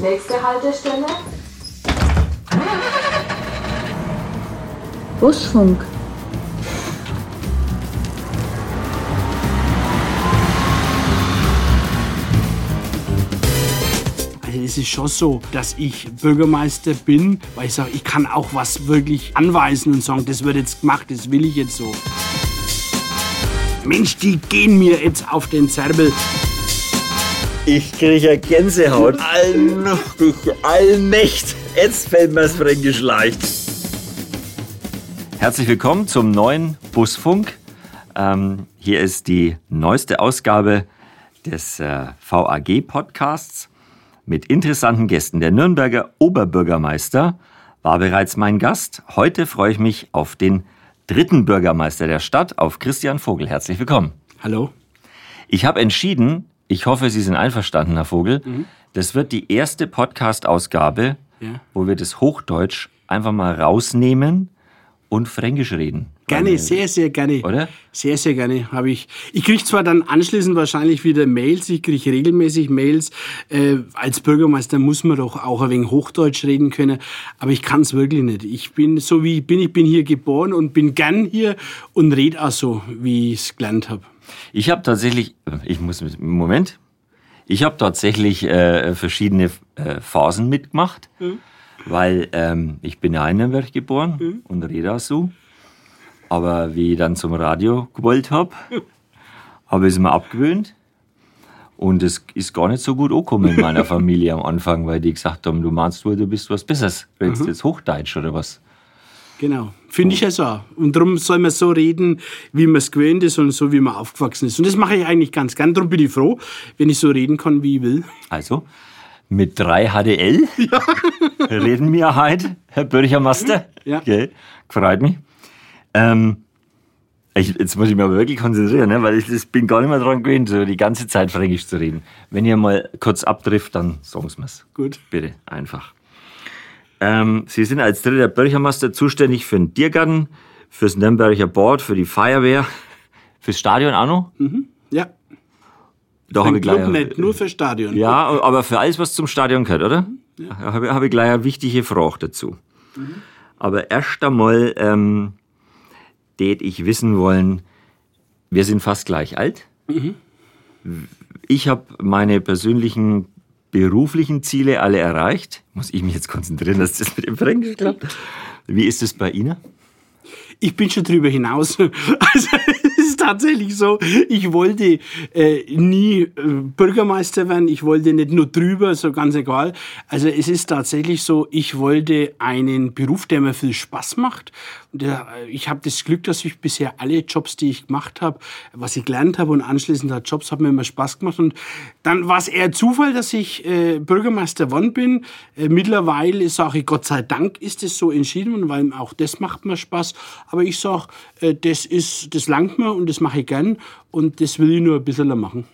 Nächste Haltestelle. Busfunk. Also es ist schon so, dass ich Bürgermeister bin, weil ich sage, ich kann auch was wirklich anweisen und sagen, das wird jetzt gemacht, das will ich jetzt so. Mensch, die gehen mir jetzt auf den Zerbel. Ich kriege ja Gänsehaut. Allmächt. Jetzt fällt mir's fränkisch leicht. Herzlich willkommen zum neuen Busfunk. Ähm, hier ist die neueste Ausgabe des äh, VAG-Podcasts mit interessanten Gästen. Der Nürnberger Oberbürgermeister war bereits mein Gast. Heute freue ich mich auf den dritten Bürgermeister der Stadt, auf Christian Vogel. Herzlich willkommen. Hallo? Ich habe entschieden, ich hoffe, Sie sind einverstanden, Herr Vogel, das wird die erste Podcast-Ausgabe, Ja. wo wir das Hochdeutsch einfach mal rausnehmen und Fränkisch reden. Gerne, sehr, sehr gerne. Oder? Sehr, sehr gerne habe ich. Ich kriege zwar dann anschließend wahrscheinlich wieder Mails, ich kriege regelmäßig Mails. Äh, als Bürgermeister muss man doch auch ein wenig Hochdeutsch reden können, aber ich kann es wirklich nicht. Ich bin so wie ich bin, ich bin hier geboren und bin gern hier und rede auch so, wie ich es gelernt habe. Ich habe tatsächlich, ich muss, Moment, ich habe tatsächlich äh, verschiedene äh, Phasen mitgemacht, weil ähm, ich bin ja in Nürnberg geboren und rede auch so. Aber wie ich dann zum Radio gewollt habe, habe ich es mir abgewöhnt. Und es ist gar nicht so gut angekommen in meiner Familie am Anfang, weil die gesagt haben, du meinst wohl, du bist was Besseres. Redest jetzt Hochdeutsch oder was? Genau, finde ich ja so. Und darum soll man so reden, wie man es gewöhnt ist und so, wie man aufgewachsen ist. Und das mache ich eigentlich ganz gern. Darum bin ich froh, wenn ich so reden kann, wie ich will. Also, mit drei HDL reden wir heute, Herr Bürgermeister. Ja. Gell? Freut mich. Ähm, ich, jetzt muss ich mich aber wirklich konzentrieren, ne? weil ich das bin gar nicht mehr dran gewöhnt, so die ganze Zeit Fränkisch zu reden. Wenn ihr mal kurz abtrifft, dann sagen Sie mir's. Gut. Bitte, einfach. Ähm, Sie sind als dritter Bürgermeister zuständig für den Tiergarten, fürs Nürnberger Board, für die Feuerwehr, fürs Stadion auch noch. Ja, Da ein habe ich Club gleich, nicht, nur für Stadion. ja, aber für alles, was zum Stadion gehört, oder? Ja. Habe, ich- habe ich gleich eine wichtige Frage dazu. Aber erst einmal ähm, tät ich wissen wollen, wir sind fast gleich alt. Ich habe meine persönlichen beruflichen Ziele alle erreicht. Muss ich mich jetzt konzentrieren, dass das mit dem Fränkisch klappt? Wie ist es bei Ihnen? Ich bin schon drüber hinaus. Also es ist tatsächlich so, ich wollte äh, nie äh, Bürgermeister werden, ich wollte nicht nur drüber, so ganz egal. Also es ist tatsächlich so, ich wollte einen Beruf, der mir viel Spaß macht. Und ich habe das Glück, dass ich bisher alle Jobs, die ich gemacht habe, was ich gelernt habe und anschließend hat Jobs, haben mir immer Spaß gemacht. Und dann war es eher Zufall, dass ich äh, Bürgermeister geworden bin. Äh, mittlerweile sage ich, Gott sei Dank ist es so entschieden, worden, weil auch das macht mir Spaß. Aber ich sage, äh, das, ist, das langt mir und das mache ich gern und das will ich nur ein bisschen machen.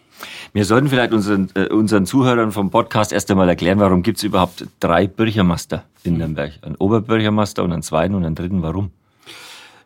Wir sollten vielleicht unseren, äh, unseren Zuhörern vom Podcast erst einmal erklären, warum gibt es überhaupt drei Bürgermeister in Nürnberg? Einen Oberbürgermeister und einen zweiten und einen dritten. Warum?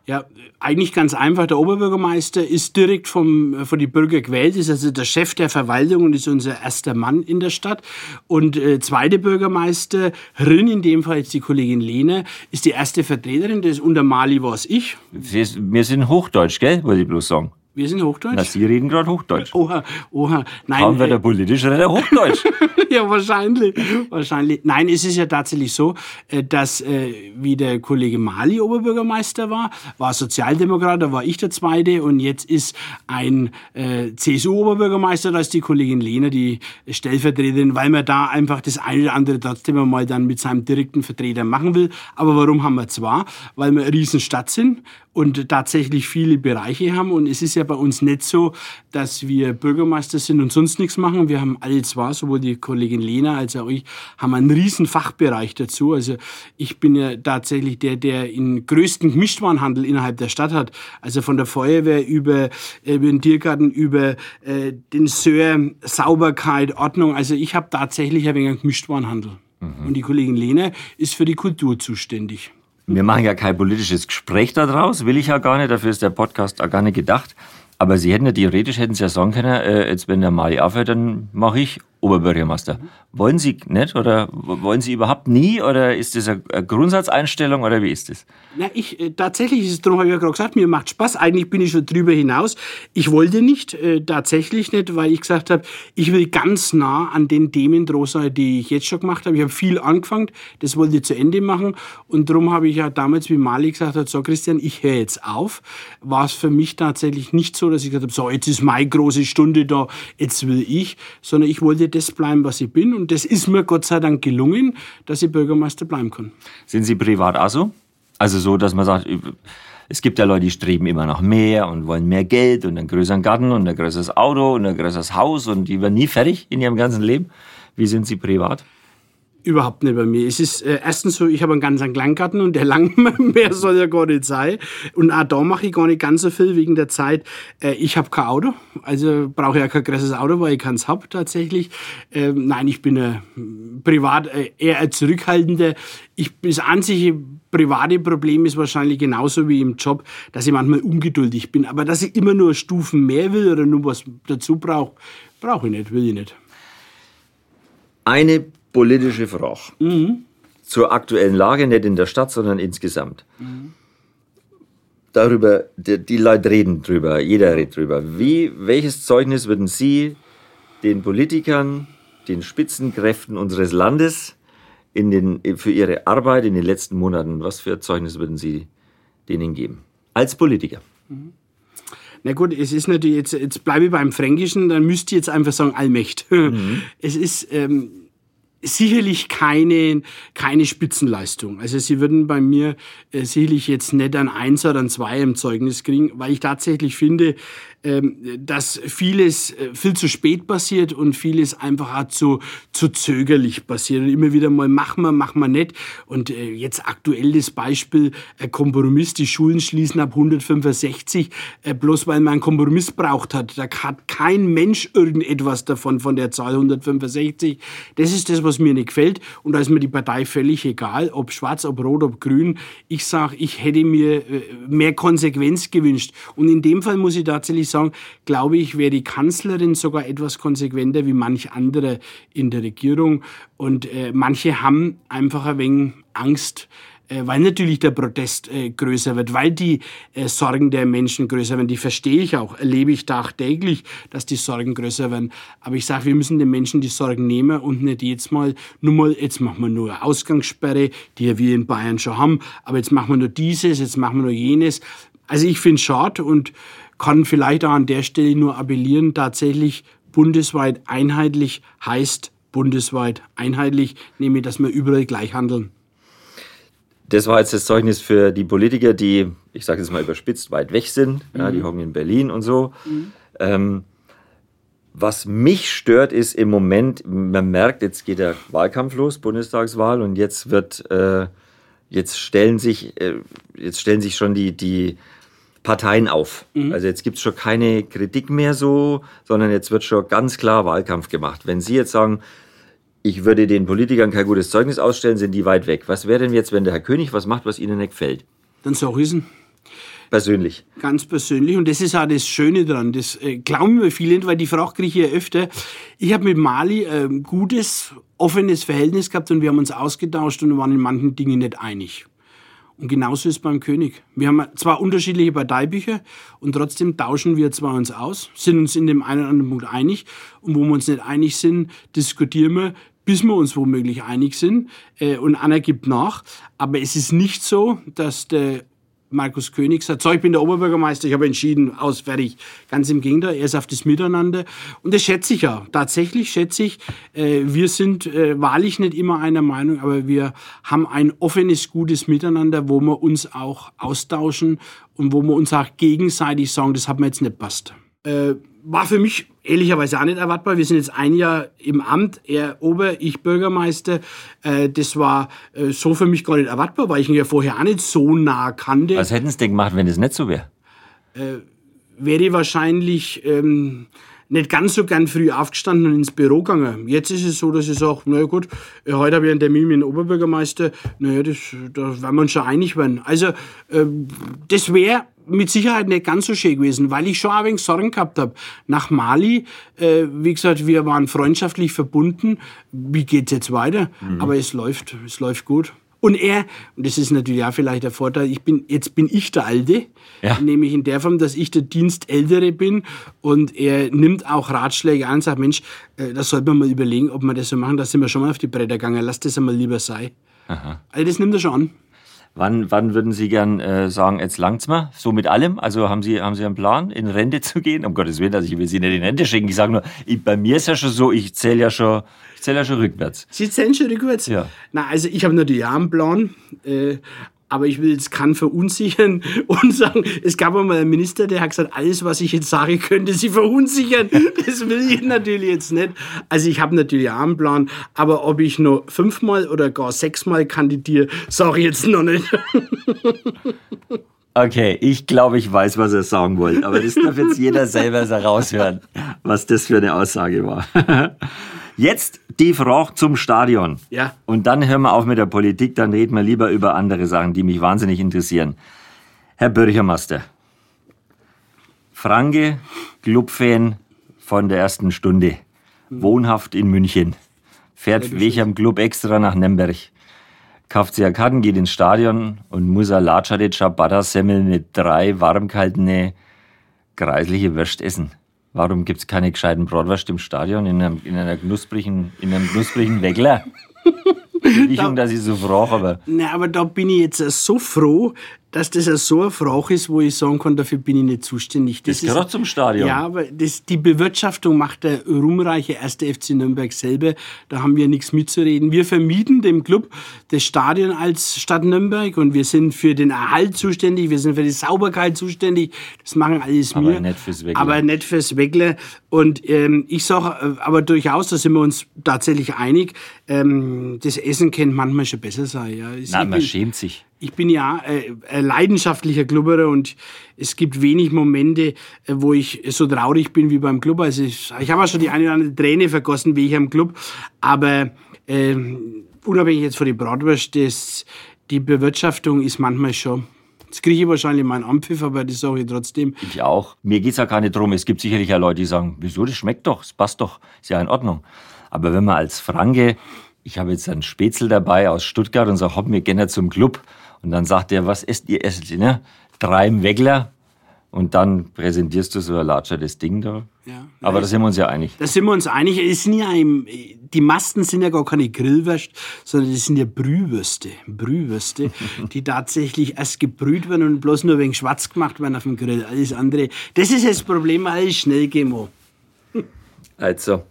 Ja, eigentlich ganz einfach. Der Oberbürgermeister ist direkt vom, äh, von den Bürgern gewählt, ist also der Chef der Verwaltung und ist unser erster Mann in der Stadt. Und äh, zweite Bürgermeisterin, in dem Fall jetzt die Kollegin Lehne, ist die erste Vertreterin. Das unter Mali war es ich. Wir, wir sind Hochdeutsch, gell? Wollte ich bloß sagen. Wir sind Hochdeutsch. Na, Sie reden gerade Hochdeutsch. Oha, oha. Nein, wird äh, er politisch, redet er Hochdeutsch. ja, wahrscheinlich. wahrscheinlich. Nein, es ist ja tatsächlich so, äh, dass äh, wie der Kollege Mali Oberbürgermeister war, war Sozialdemokrat, da war ich der Zweite und jetzt ist ein äh, CSU-Oberbürgermeister, da ist die Kollegin Lehner die Stellvertreterin, weil man da einfach das eine oder andere trotzdem mal dann mit seinem direkten Vertreter machen will. Aber warum haben wir zwar? Weil wir eine Riesenstadt sind und tatsächlich viele Bereiche haben. Und es ist ja bei uns nicht so, dass wir Bürgermeister sind und sonst nichts machen. Wir haben alle zwar, sowohl die Kollegin Lena als auch ich, haben einen riesen Fachbereich dazu. Also ich bin ja tatsächlich der, der den größten Gemischtwarenhandel innerhalb der Stadt hat. Also von der Feuerwehr über, äh, über den Tiergarten, über äh, den Sör, Sauberkeit, Ordnung. Also ich habe tatsächlich ein wenig einen Gemischtwarenhandel. Und die Kollegin Lena ist für die Kultur zuständig. Wir machen ja kein politisches Gespräch daraus, will ich ja gar nicht, dafür ist der Podcast auch gar nicht gedacht. Aber Sie hätten ja theoretisch hätten Sie ja sagen können, äh, jetzt wenn der Mali aufhört, dann mache ich Oberbürgermeister. Wollen Sie nicht oder wollen Sie überhaupt nie oder ist das eine Grundsatzeinstellung oder wie ist das? Na, ich, äh, tatsächlich ist es, darum habe ich ja gerade gesagt, mir macht Spaß. Eigentlich bin ich schon drüber hinaus. Ich wollte nicht, äh, tatsächlich nicht, weil ich gesagt habe, ich will ganz nah an den Themen dran sein, die ich jetzt schon gemacht habe. Ich habe viel angefangen, das wollte ich zu Ende machen und darum habe ich ja damals, wie Mali gesagt hat, so Christian, ich höre jetzt auf, war es für mich tatsächlich nicht so, dass ich gesagt habe, so jetzt ist meine große Stunde da, jetzt will ich, sondern ich wollte das bleiben, was ich bin und das ist mir Gott sei Dank gelungen, dass ich Bürgermeister bleiben kann. Sind Sie privat auch so? Also so, dass man sagt, es gibt ja Leute, die streben immer nach mehr und wollen mehr Geld und einen größeren Garten und ein größeres Auto und ein größeres Haus und die werden nie fertig in ihrem ganzen Leben. Wie sind Sie privat? Überhaupt nicht bei mir. Es ist äh, erstens so, ich habe einen ganz kleinen Garten und der lang mehr soll ja gar nicht sein. Und auch da mache ich gar nicht ganz so viel wegen der Zeit. Äh, ich habe kein Auto, also brauche ja kein großes Auto, weil ich keins habe tatsächlich. Ähm, nein, ich bin äh, privat äh, eher ein zurückhaltender. Ich, das einzige private Problem ist wahrscheinlich genauso wie im Job, dass ich manchmal ungeduldig bin. Aber dass ich immer nur Stufen mehr will oder nur was dazu brauche, brauche ich nicht, will ich nicht. Eine politische Frage. Mhm. Zur aktuellen Lage, nicht in der Stadt, sondern insgesamt. Darüber, die, die Leute reden drüber, jeder redet drüber. Wie, welches Zeugnis würden Sie den Politikern, den Spitzenkräften unseres Landes in den, für ihre Arbeit in den letzten Monaten, was für Zeugnis würden Sie denen geben? Als Politiker. Na gut, es ist natürlich, jetzt, jetzt bleibe ich beim Fränkischen, dann müsst ihr jetzt einfach sagen, Allmächt. Es ist ähm, sicherlich keine, keine Spitzenleistung. Also sie würden bei mir äh, sicherlich jetzt nicht ein Eins oder ein Zwei im Zeugnis kriegen, weil ich tatsächlich finde, ähm, dass vieles äh, viel zu spät passiert und vieles einfach auch zu, zu zögerlich passiert. Und immer wieder mal machen wir, machen wir nicht. Und äh, jetzt aktuell das Beispiel äh, Kompromiss, die Schulen schließen ab 165, äh, bloß weil man einen Kompromiss braucht hat. Da hat kein Mensch irgendetwas davon, von der Zahl 165. Das ist das, was mir nicht gefällt. Und da ist mir die Partei völlig egal, ob schwarz, ob rot, ob grün. Ich sage, ich hätte mir äh, mehr Konsequenz gewünscht. Und in dem Fall muss ich tatsächlich sagen, glaube ich, wäre die Kanzlerin sogar etwas konsequenter wie manch andere in der Regierung. Und äh, manche haben einfach ein wenig Angst, weil natürlich der Protest äh, größer wird, weil die äh, Sorgen der Menschen größer werden. Die verstehe ich auch, erlebe ich tagtäglich, dass die Sorgen größer werden. Aber ich sage, wir müssen den Menschen die Sorgen nehmen und nicht jetzt mal, nur mal, jetzt machen wir nur Ausgangssperre, die wir in Bayern schon haben, aber jetzt machen wir nur dieses, jetzt machen wir nur jenes. Also ich finde es schade und kann vielleicht auch an der Stelle nur appellieren, tatsächlich bundesweit einheitlich heißt bundesweit einheitlich, nämlich dass wir überall gleich handeln. Das war jetzt das Zeugnis für die Politiker, die, ich sage jetzt mal überspitzt, weit weg sind. Ja, die hocken in Berlin und so. Ähm, was mich stört, ist im Moment, man merkt, jetzt geht der Wahlkampf los, Bundestagswahl, und jetzt wird, äh, jetzt stellen sich, äh, jetzt stellen sich schon die, die Parteien auf. Also jetzt gibt's schon keine Kritik mehr so, sondern jetzt wird schon ganz klar Wahlkampf gemacht. Wenn Sie jetzt sagen, ich würde den Politikern kein gutes Zeugnis ausstellen, sind die weit weg. Was wäre denn jetzt, wenn der Herr König was macht, was Ihnen nicht gefällt? Dann es Persönlich. ganz persönlich. Und das ist auch das Schöne dran. Das äh, glauben mir viele nicht, weil die Frage kriege ich ja öfter. Ich habe mit Mali ein gutes, offenes Verhältnis gehabt und wir haben uns ausgetauscht und waren in manchen Dingen nicht einig. Und genauso ist beim König. Wir haben zwar unterschiedliche Parteibücher und trotzdem tauschen wir zwar uns aus, sind uns in dem einen oder anderen Punkt einig und wo wir uns nicht einig sind, diskutieren wir, bis wir uns womöglich einig sind äh, und einer gibt nach. Aber es ist nicht so, dass der Markus König sagt, so, ich bin der Oberbürgermeister, ich habe entschieden, aus, fertig. Ganz im Gegenteil, er ist auf das Miteinander. Und das schätze ich ja. Tatsächlich schätze ich, äh, wir sind äh, wahrlich nicht immer einer Meinung, aber wir haben ein offenes, gutes Miteinander, wo wir uns auch austauschen und wo wir uns auch gegenseitig sagen, das hat mir jetzt nicht passt. Äh, war für mich ehrlicherweise auch nicht erwartbar. Wir sind jetzt ein Jahr im Amt, er Ober, ich Bürgermeister. Äh, das war äh, so für mich gar nicht erwartbar, weil ich ihn ja vorher auch nicht so nah kannte. Was hätten Sie denn gemacht, wenn es nicht so wäre? wäre wahrscheinlich ähm, nicht ganz so gern früh aufgestanden und ins Büro gegangen. Jetzt ist es so, dass ich sage, naja gut, äh, heute habe ich einen Termin mit dem Oberbürgermeister, naja, das, da werden wir uns schon einig werden. Also äh, das wäre mit Sicherheit nicht ganz so schön gewesen, weil ich schon ein wenig Sorgen gehabt habe. Nach Mali, äh, wie gesagt, wir waren freundschaftlich verbunden. Wie geht's jetzt weiter? Mhm. Aber es läuft, es läuft gut. Und er, und das ist natürlich auch vielleicht der Vorteil, ich bin, jetzt bin ich der Alte, ja. nämlich in der Form, dass ich der Dienstältere bin und er nimmt auch Ratschläge an und sagt, Mensch, äh, da sollte man mal überlegen, ob wir das so machen, da sind wir schon mal auf die Bretter gegangen, lass das einmal lieber sein. Aha. Also das nimmt er schon an. Wann, wann würden Sie gern äh, sagen, jetzt langt's mal? So mit allem? Also haben Sie, haben Sie einen Plan, in Rente zu gehen? Um Gottes Willen, also ich will Sie nicht in Rente schicken. Ich sage nur, ich, bei mir ist ja schon so, ich zähle ja schon, ich zähle ja schon rückwärts. Sie zählen schon rückwärts? Ja. Na, also ich habe natürlich einen Plan. Äh, aber ich will jetzt kann verunsichern und sagen, es gab einmal einen Minister, der hat gesagt, alles, was ich jetzt sage, könnte sie verunsichern. Das will ich natürlich jetzt nicht. Also ich habe natürlich auch einen Plan, aber ob ich nur fünfmal oder gar sechsmal kandidiere, sage ich jetzt noch nicht. Okay, ich glaube, ich weiß, was er sagen wollte, aber das darf jetzt jeder selber raushören, was das für eine Aussage war. Jetzt die Frage zum Stadion. Ja. Und dann hören wir auf mit der Politik, dann reden wir lieber über andere Sachen, die mich wahnsinnig interessieren. Herr Bürgermeister, Franke, Clubfan von der ersten Stunde, wohnhaft in München, fährt welchem Club extra nach Nürnberg, kauft sich Karten, geht ins Stadion und muss ein Latschade Ciabatta Semmel mit drei warmkaltene kreisliche Würst essen. Warum gibt es keine gescheiten Bratwurst im Stadion in einem, in einer knusprigen, in einem knusprigen Weckler? Nicht, um dass ich so frage, aber. Na, aber da bin ich jetzt so froh, dass das so eine Frage ist, wo ich sagen kann, dafür bin ich nicht zuständig. Das, das gehört zum Stadion. Ja, aber das, die Bewirtschaftung macht der ruhmreiche erste FC Nürnberg selber. Da haben wir nichts mitzureden. Wir vermieten dem Club das Stadion als Stadt Nürnberg und wir sind für den Erhalt zuständig, wir sind für die Sauberkeit zuständig. Das machen alles aber wir. Nicht fürs Weckler. Aber nicht fürs Weckler. Und ähm, ich sage äh, aber durchaus, da sind wir uns tatsächlich einig, ähm, das Essen könnte manchmal schon besser sein. Ja. Nein, man schämt sich ich bin ja äh, leidenschaftlicher Klubberer und es gibt wenig Momente, äh, wo ich so traurig bin wie beim Club. Also ich, ich habe auch schon die eine oder andere Träne vergossen, wie ich am Club. Aber äh, unabhängig jetzt von den Bratwurst, die Bewirtschaftung ist manchmal schon Jetzt kriege ich wahrscheinlich meinen Ampfiff, aber das sage ich trotzdem. Ich auch. Mir geht es ja gar nicht darum. Es gibt sicherlich ja Leute, die sagen, wieso, das schmeckt doch, es passt doch, ist ja in Ordnung. Aber wenn man als Franke, ich habe jetzt einen Spätzle dabei aus Stuttgart und sage, hopp, wir gehen zum Club und dann sagt er, was esst ihr? Esst ne? Drei im Weggler. Und dann präsentierst du so ein Latscher das Ding da. Ja. Aber da sind wir uns ja einig. Da sind wir uns einig. Es sind ja im, die Masten sind ja gar keine Grillwürste, sondern das sind ja Brühwürste. Brühwürste, die tatsächlich erst gebrüht werden und bloß nur wegen schwarz gemacht werden auf dem Grill. Alles andere. Das ist das Problem, alles schnell gemo. Also,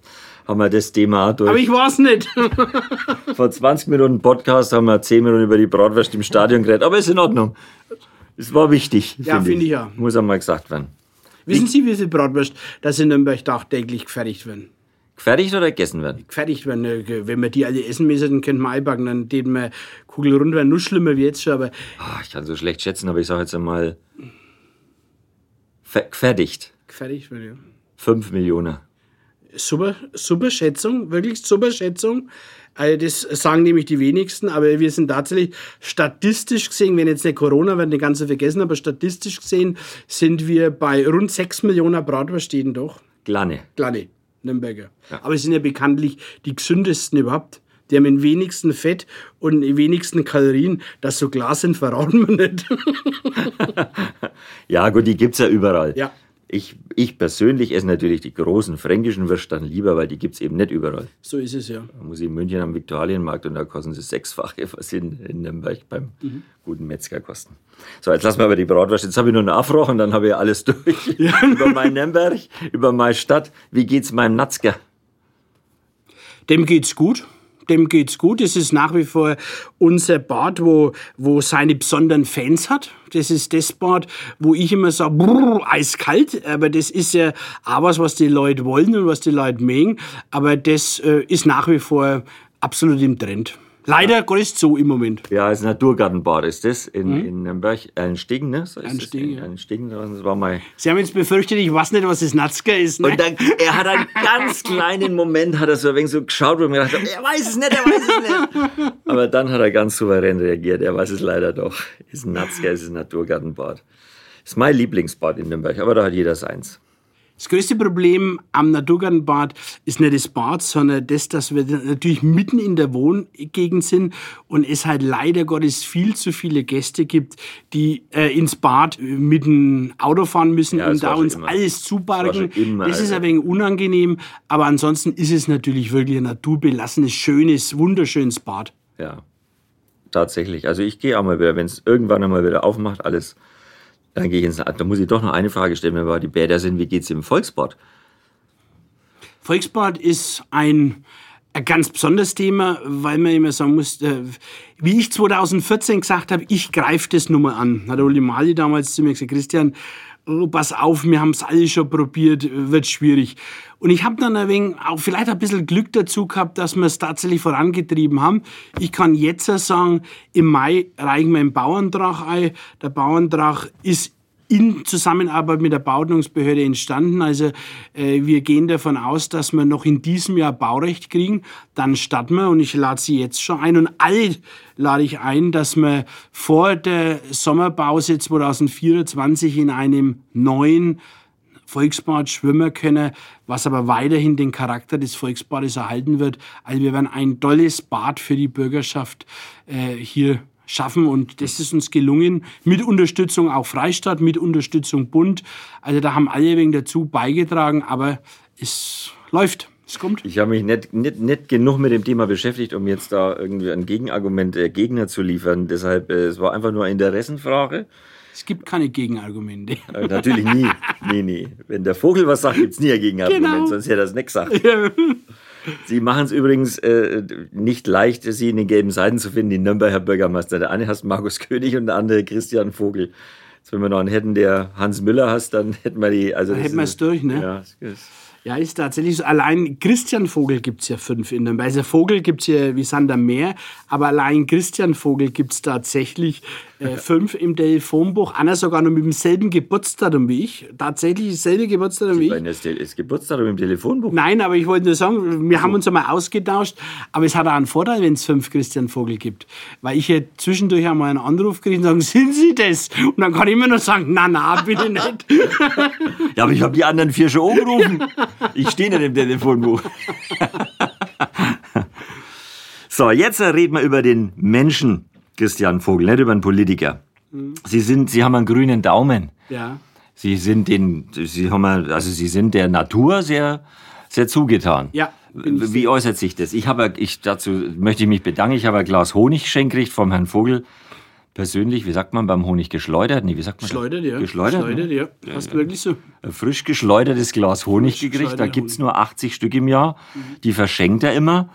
haben wir das Thema durch. Aber ich weiß nicht. Vor 20 Minuten Podcast haben wir 10 Minuten über die Bratwurst im Stadion geredet. Aber ist in Ordnung. Es war wichtig. Ja, finde find ich ja. Muss einmal gesagt werden. Wissen Sie, wie viel Bratwurst das in Nürnberg tagtäglich gefertigt werden? Gefertigt oder gegessen werden? Gefertigt werden. Ne, wenn wir die alle essen müssen, dann könnten wir einpacken, dann täten wir kugelrund werden. Nur schlimmer wie jetzt schon, aber. Oh, ich kann so schlecht schätzen, aber ich sage jetzt einmal. Gefertigt. Gefertigt werden, ja. Fünf Millionen super, super Schätzung, wirklich super Schätzung. Also das sagen nämlich die wenigsten, aber wir sind tatsächlich statistisch gesehen, wenn jetzt nicht Corona, werden die ganze vergessen, aber statistisch gesehen sind wir bei rund 6 Millionen Bratwurststäden doch. Kleine. Kleine, Nürnberger. Ja. Aber es sind ja bekanntlich die gesündesten überhaupt. Die haben den wenigsten Fett und die wenigsten Kalorien. Dass so klar sind, verraten wir nicht. ja, gut, die gibt es ja überall. Ja. Ich, ich persönlich esse natürlich die großen fränkischen Würste dann lieber, weil die gibt es eben nicht überall. So ist es ja. Da muss ich in München am Viktualienmarkt und da kosten sie sechsfache, was in, in Nürnberg beim mhm. guten Metzger kosten. So, jetzt lassen wir aber die Bratwurst. Jetzt habe ich nur Nachfrage und dann habe ich alles durch. Ja. über mein Nürnberg, über meine Stadt. Wie geht's meinem Natzger? Dem geht's gut dem geht's gut. Es ist nach wie vor unser Bad, wo, wo seine besonderen Fans hat. Das ist das Bad, wo ich immer sage, brrr, eiskalt. Aber das ist ja auch was, was die Leute wollen und was die Leute mögen. Aber das äh, ist nach wie vor absolut im Trend. Leider Gottes so im Moment. Ja, das Naturgartenbad ist das in, mhm. in Nürnberg. Ein Stegen, ne? So ein Stegen, ja. Ein Stegen, das war mal. Sie haben jetzt befürchtet, ich weiß nicht, was das Natzker ist. Ne? Und dann, er hat einen ganz kleinen Moment, hat er so ein wenig so geschaut, er mir gedacht er weiß es nicht, er weiß es nicht. Aber dann hat er ganz souverän reagiert, er weiß es leider doch. Ist ein Natzker, ist ein Naturgartenbad. Ist mein Lieblingsbad in Nürnberg, aber da hat jeder seins. Das größte Problem am Naturgartenbad ist nicht das Bad, sondern das, dass wir natürlich mitten in der Wohngegend sind und es halt leider Gottes viel zu viele Gäste gibt, die äh, ins Bad mit dem Auto fahren müssen ja, und da uns immer. alles zuparken. Immer, das ist ein wenig unangenehm, aber ansonsten ist es natürlich wirklich ein naturbelassenes, schönes, wunderschönes Bad. Ja, tatsächlich. Also ich gehe auch mal wieder, wenn es irgendwann einmal wieder aufmacht, alles dann gehe ich ins, da muss ich doch noch eine Frage stellen, wenn wir die Bäder sind, wie geht es im Volksbad? Volksbad ist ein, ein ganz besonderes Thema, weil man immer sagen muss, äh, wie ich 2014 gesagt habe, ich greife das nur mal an. Hat Uli Mali damals zu mir gesagt, Christian, pass auf, wir haben es alle schon probiert, wird schwierig. Und ich habe dann ein wenig, auch vielleicht ein bisschen Glück dazu gehabt, dass wir es tatsächlich vorangetrieben haben. Ich kann jetzt sagen, im Mai reichen wir einen Bauantrag ein. Der Bauantrag ist in Zusammenarbeit mit der Bauordnungsbehörde entstanden. Also äh, wir gehen davon aus, dass wir noch in diesem Jahr Baurecht kriegen. Dann starten wir und ich lade Sie jetzt schon ein und alle lade ich ein, dass wir vor der Sommerpause 2024 in einem neuen Volksbad schwimmen können, was aber weiterhin den Charakter des Volksbades erhalten wird. Also wir werden ein tolles Bad für die Bürgerschaft äh, hier schaffen und das ist uns gelungen mit Unterstützung auch Freistaat, mit Unterstützung Bund. Also da haben alle wegen dazu beigetragen, aber es läuft. Es kommt. Ich habe mich nicht, nicht, nicht genug mit dem Thema beschäftigt, um jetzt da irgendwie ein Gegenargument der Gegner zu liefern. Deshalb, äh, es war einfach nur eine Interessenfrage. Es gibt keine Gegenargumente. Äh, natürlich nie. Nee, nee. Wenn der Vogel was sagt, gibt es nie ein Gegenargument, genau. sonst hätte er das nicht gesagt. Ja. Sie machen es übrigens äh, nicht leicht, Sie in den gelben Seiten zu finden, die Nürnberger Bürgermeister. Der eine heißt Markus König und der andere Christian Vogel. Jetzt, wenn wir noch einen hätten, der Hans Müller heißt, dann hätten wir die. Also dann hätten wir es durch, ne? Ja, das ist ja, ist tatsächlich so. Allein Christian Vogel gibt es ja fünf in Nürnberg. Also Vogel gibt es ja wie Sander mehr, aber allein Christian Vogel gibt es tatsächlich äh, fünf im Telefonbuch. Einer sogar noch mit demselben Geburtsdatum wie ich. Tatsächlich dasselbe Geburtsdatum wie ich. Das ist Geburtsdatum im Telefonbuch? Nein, aber ich wollte nur sagen, wir so. haben uns einmal ausgetauscht. Aber es hat auch einen Vorteil, wenn es fünf Christian Vogel gibt. Weil ich hätte zwischendurch einmal einen Anruf gekriegt und sagen, sind Sie das? Und dann kann ich immer nur sagen, na, na, bitte nicht. ja, aber ich habe die anderen vier schon angerufen. Ich stehe nicht im Telefonbuch. so, jetzt reden wir über den Menschen, Christian Vogel, nicht über einen Politiker. Mhm. Sie, sind, Sie haben einen grünen Daumen. Ja. Sie sind, den, Sie, haben, also Sie sind der Natur sehr, sehr zugetan. Ja. Wie äußert sich das? Ich habe, ich, dazu möchte ich mich bedanken. Ich habe ein Glas Honig geschenkt vom Herrn Vogel persönlich, wie sagt man beim Honig geschleudert? Nee, wie sagt man Geschleudert, ja. Geschleudert, geschleudert ne? ja. Fast wirklich so. Ein frisch geschleudertes Glas Honig gekriegt. Da gibt es nur 80 Stück im Jahr. Mhm. Die verschenkt er immer.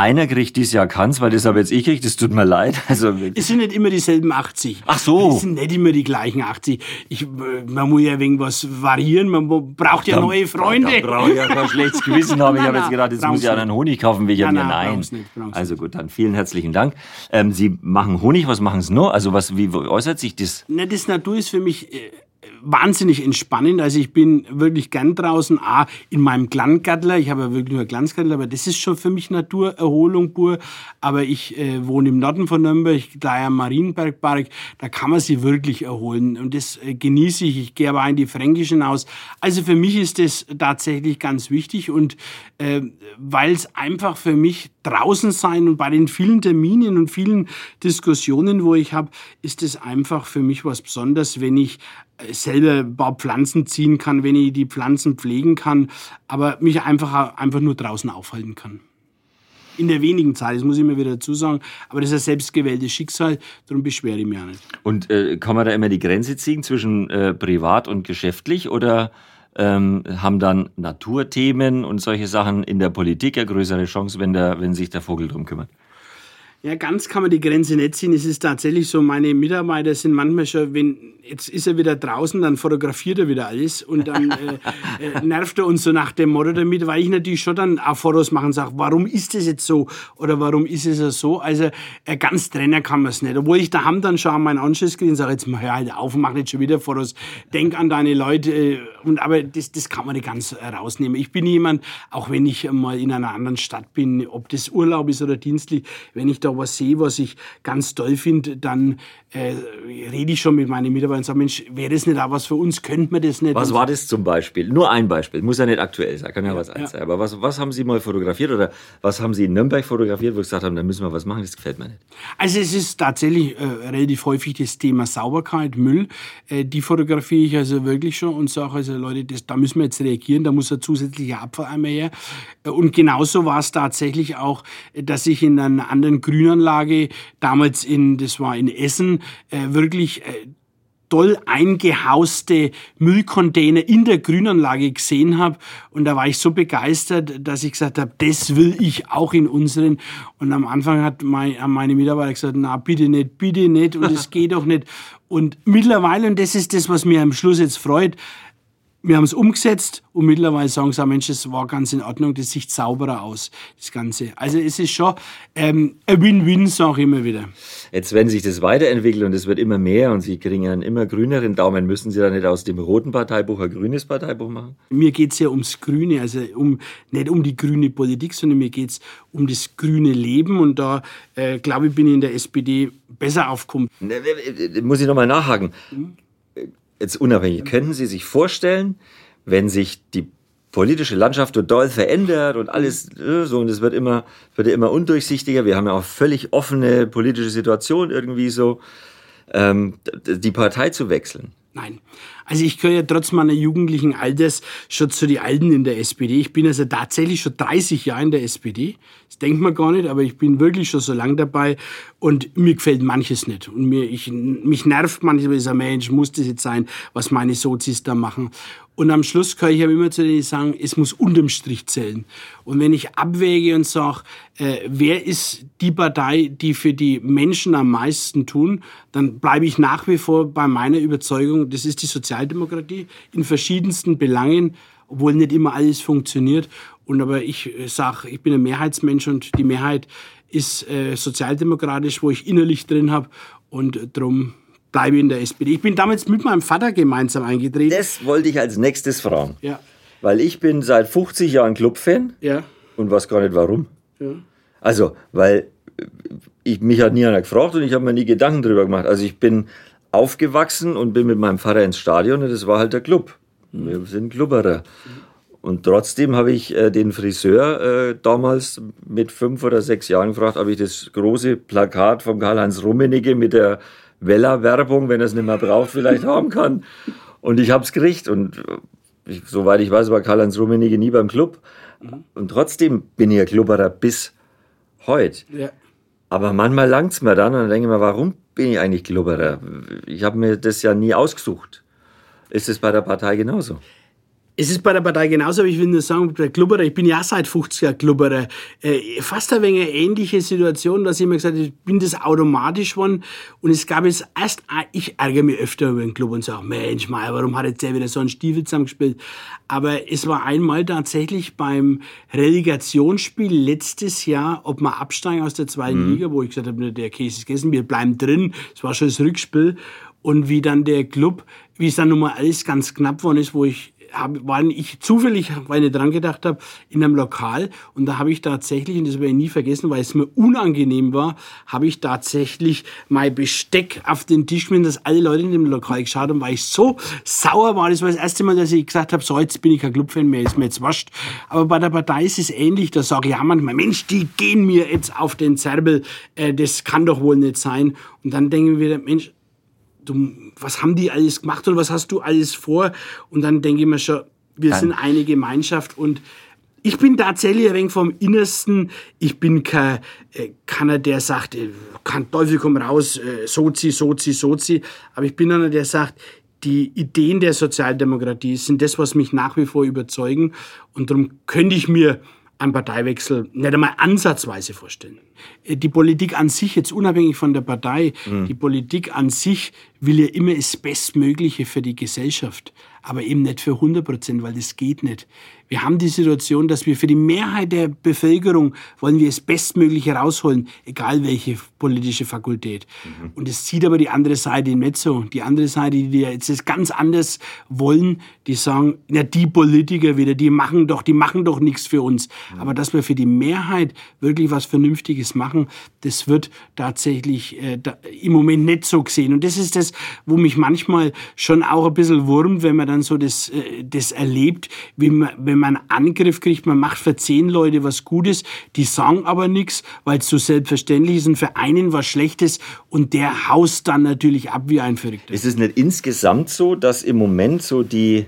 Einer kriegt dieses Jahr keins, weil das habe jetzt ich kriegt, das tut mir leid. Also, es sind nicht immer dieselben 80. Ach so. Es sind nicht immer die gleichen 80. Ich, man muss ja irgendwas variieren, man braucht ja da, neue Freunde. Da, da brauche ich ja kein schlechtes Gewissen haben. Ich habe jetzt gedacht, jetzt muss ich einen Honig kaufen, will ich ja, nein. nein. Nicht, also gut, dann vielen herzlichen Dank. Ähm, Sie machen Honig, was machen Sie noch? Also was, wie äußert sich das? Na, das Natur ist für mich äh, wahnsinnig entspannend. Also ich bin wirklich gern draußen, A, in meinem Glangattler. Ich habe ja wirklich nur Glanzgattler, aber das ist schon für mich Naturerholung pur. Aber ich äh, wohne im Norden von Nürnberg, da am Marienbergpark, da kann man sich wirklich erholen. Und das äh, genieße ich. Ich gehe aber in die Fränkischen aus. Also für mich ist das tatsächlich ganz wichtig und äh, weil es einfach für mich draußen sein und bei den vielen Terminen und vielen Diskussionen, wo ich habe, ist es einfach für mich was Besonderes, wenn ich selber ein paar Pflanzen ziehen kann, wenn ich die Pflanzen pflegen kann, aber mich einfach, einfach nur draußen aufhalten kann. In der wenigen Zeit, das muss ich mir wieder dazu sagen, aber das ist ein selbstgewähltes Schicksal, darum beschwere ich mich auch nicht. Und äh, kann man da immer die Grenze ziehen zwischen äh, privat und geschäftlich oder ähm, haben dann Naturthemen und solche Sachen in der Politik eine größere Chance, wenn, der, wenn sich der Vogel drum kümmert? Ja, ganz kann man die Grenze nicht ziehen. Es ist tatsächlich so, meine Mitarbeiter sind manchmal schon, wenn jetzt ist er wieder draußen, dann fotografiert er wieder alles und dann äh, äh, nervt er uns so nach dem Motto damit, weil ich natürlich schon dann auch Fotos machen und sage, warum ist das jetzt so oder warum ist es so? Also äh, ganz trennen kann man es nicht. Obwohl ich daheim dann schon an meinen Anschluss kriege und sage, jetzt hör halt auf, mach nicht schon wieder Fotos, denk an deine Leute. Äh, und, aber das, das kann man nicht ganz rausnehmen. Ich bin jemand, auch wenn ich mal in einer anderen Stadt bin, ob das Urlaub ist oder dienstlich, wenn ich da was sehe, was ich ganz toll finde, dann äh, rede ich schon mit meinen Mitarbeitern und sage, Mensch, wäre das nicht auch was für uns? Könnte man das nicht? Was war das zum Beispiel? Nur ein Beispiel, muss ja nicht aktuell sein, kann ja, ja was ja. sein. Aber was, was haben Sie mal fotografiert oder was haben Sie in Nürnberg fotografiert, wo Sie gesagt haben, da müssen wir was machen, das gefällt mir nicht? Also es ist tatsächlich äh, relativ häufig das Thema Sauberkeit, Müll. Äh, die fotografiere ich also wirklich schon und sage also, Leute, das, da müssen wir jetzt reagieren, da muss ein zusätzlicher Abfalleimer her. Äh, und genauso war es tatsächlich auch, dass ich in einer anderen Grünanlage, damals in, das war in Essen, äh, wirklich äh, toll eingehauste Müllcontainer in der Grünanlage gesehen habe. Und da war ich so begeistert, dass ich gesagt habe, das will ich auch in unseren. Und am Anfang hat mein, haben meine Mitarbeiter gesagt, na bitte nicht, bitte nicht und es geht doch nicht. Und mittlerweile, und das ist das, was mir am Schluss jetzt freut, wir haben es umgesetzt und mittlerweile sagen sie, Mensch, das war ganz in Ordnung, das sieht sauberer aus, das Ganze. Also es ist schon ähm, ein Win-Win, sage ich immer wieder. Jetzt, wenn sich das weiterentwickelt und es wird immer mehr und Sie kriegen einen immer grüneren Daumen, müssen Sie da nicht aus dem roten Parteibuch ein grünes Parteibuch machen? Mir geht es ja ums Grüne, also um, nicht um die grüne Politik, sondern mir geht es um das grüne Leben und da, äh, glaube ich, bin ich in der SPD besser aufgekommen. Ne, muss ich nochmal nachhaken. Mhm jetzt unabhängig, könnten Sie sich vorstellen, wenn sich die politische Landschaft total verändert und alles äh, so und es wird immer wird immer undurchsichtiger. Wir haben ja auch völlig offene politische Situation irgendwie so, ähm, die Partei zu wechseln. Nein. Also ich gehöre ja trotz meiner jugendlichen Alters schon zu den Alten in der SPD. Ich bin also tatsächlich schon 30 Jahre in der SPD. Das denkt man gar nicht, aber ich bin wirklich schon so lange dabei und mir gefällt manches nicht. Und mir, ich, mich nervt ich sage, Mensch, muss das jetzt sein, was meine Sozis da machen. Und am Schluss kann ich aber immer zu denen sagen, es muss unterm Strich zählen. Und wenn ich abwäge und sage, äh, wer ist die Partei, die für die Menschen am meisten tun, dann bleibe ich nach wie vor bei meiner Überzeugung, das ist die Sozialdemokratie in verschiedensten Belangen, obwohl nicht immer alles funktioniert. Und aber ich äh, sage, ich bin ein Mehrheitsmensch und die Mehrheit ist äh, sozialdemokratisch, wo ich innerlich drin habe. Und darum bleibe in der SPD. Ich bin damals mit meinem Vater gemeinsam eingetreten. Das wollte ich als nächstes fragen. Ja. Weil ich bin seit 50 Jahren Clubfan. Ja. Und weiß gar nicht warum. Ja. Also, weil ich, mich hat nie einer gefragt und ich habe mir nie Gedanken darüber gemacht. Also ich bin aufgewachsen und bin mit meinem Vater ins Stadion und das war halt der Club. Wir sind Klubberer. Und trotzdem habe ich äh, den Friseur äh, damals mit fünf oder sechs Jahren gefragt, ob ich das große Plakat von Karl-Heinz Rummenigge mit der Weller-Werbung, wenn er es nicht mehr braucht, vielleicht haben kann. Und ich habe es gekriegt. Und äh, ich, soweit ich weiß, war Karl-Heinz Rummenigge nie beim Club. Mhm. Und trotzdem bin ich ein Klubberer bis heute. Ja. Aber manchmal langt es mir dann und dann denke ich mir, warum bin ich eigentlich Klubberer? Ich habe mir das ja nie ausgesucht. Ist es bei der Partei genauso? Es ist bei der Partei genauso, aber ich will nur sagen, der Klubberer, ich bin ja seit 50 Jahren Klubberer, äh, fast ein wenig eine ähnliche Situation, dass ich mir gesagt habe, ich bin das automatisch geworden und es gab jetzt erst, ich ärgere mich öfter über den Club und sage, Mensch, mal, warum hat jetzt der wieder so einen Stiefel zusammengespielt? Aber es war einmal tatsächlich beim Relegationsspiel letztes Jahr, ob wir absteigen aus der zweiten mhm. Liga, wo ich gesagt habe, der Käse ist gegessen, wir bleiben drin, es war schon das Rückspiel und wie dann der Club, wie es dann nochmal alles ganz knapp worden ist, wo ich hab, war ich zufällig, weil ich dran gedacht habe, in einem Lokal und da habe ich tatsächlich, und das werde ich nie vergessen, weil es mir unangenehm war, habe ich tatsächlich mein Besteck auf den Tisch geschmissen, dass alle Leute in dem Lokal geschaut haben, weil ich so sauer war. Das war das erste Mal, dass ich gesagt habe, so jetzt bin ich kein Clubfan mehr, ist mir jetzt wascht. Aber bei der Partei ist es ähnlich, da sage ich ja manchmal, Mensch, die gehen mir jetzt auf den Zerbel, äh, das kann doch wohl nicht sein. Und dann denken wir Mensch, du, was haben die alles gemacht und was hast du alles vor? Und dann denke ich mir schon, wir Nein. sind eine Gemeinschaft und ich bin tatsächlich ein wenig vom Innersten. Ich bin kein, äh, keiner, der sagt, äh, kann Teufel komm raus, äh, Sozi, Sozi, Sozi. Aber ich bin einer, der sagt, die Ideen der Sozialdemokratie sind das, was mich nach wie vor überzeugen. Und darum könnte ich mir einen Parteiwechsel nicht einmal ansatzweise vorstellen. Äh, die Politik an sich, jetzt unabhängig von der Partei, mhm. die Politik an sich will ja immer das Bestmögliche für die Gesellschaft, aber eben nicht für 100 Prozent, weil das geht nicht. Wir haben die Situation, dass wir für die Mehrheit der Bevölkerung wollen wir das Bestmögliche rausholen, egal welche politische Fakultät. Mhm. Und es sieht aber die andere Seite nicht so. Die andere Seite, die jetzt das ganz anders wollen, die sagen, ja, die Politiker wieder, die machen doch, die machen doch nichts für uns. Mhm. Aber dass wir für die Mehrheit wirklich was Vernünftiges machen, das wird tatsächlich äh, da, im Moment nicht so gesehen. Und das ist das, wo mich manchmal schon auch ein bisschen wurmt, wenn man dann so das, äh, das erlebt, wie man, wenn man Angriff kriegt, man macht für zehn Leute was Gutes, die sagen aber nichts, weil es so selbstverständlich ist und für einen was Schlechtes und der haust dann natürlich ab wie ein Verrückter. Ist es nicht insgesamt so, dass im Moment so die,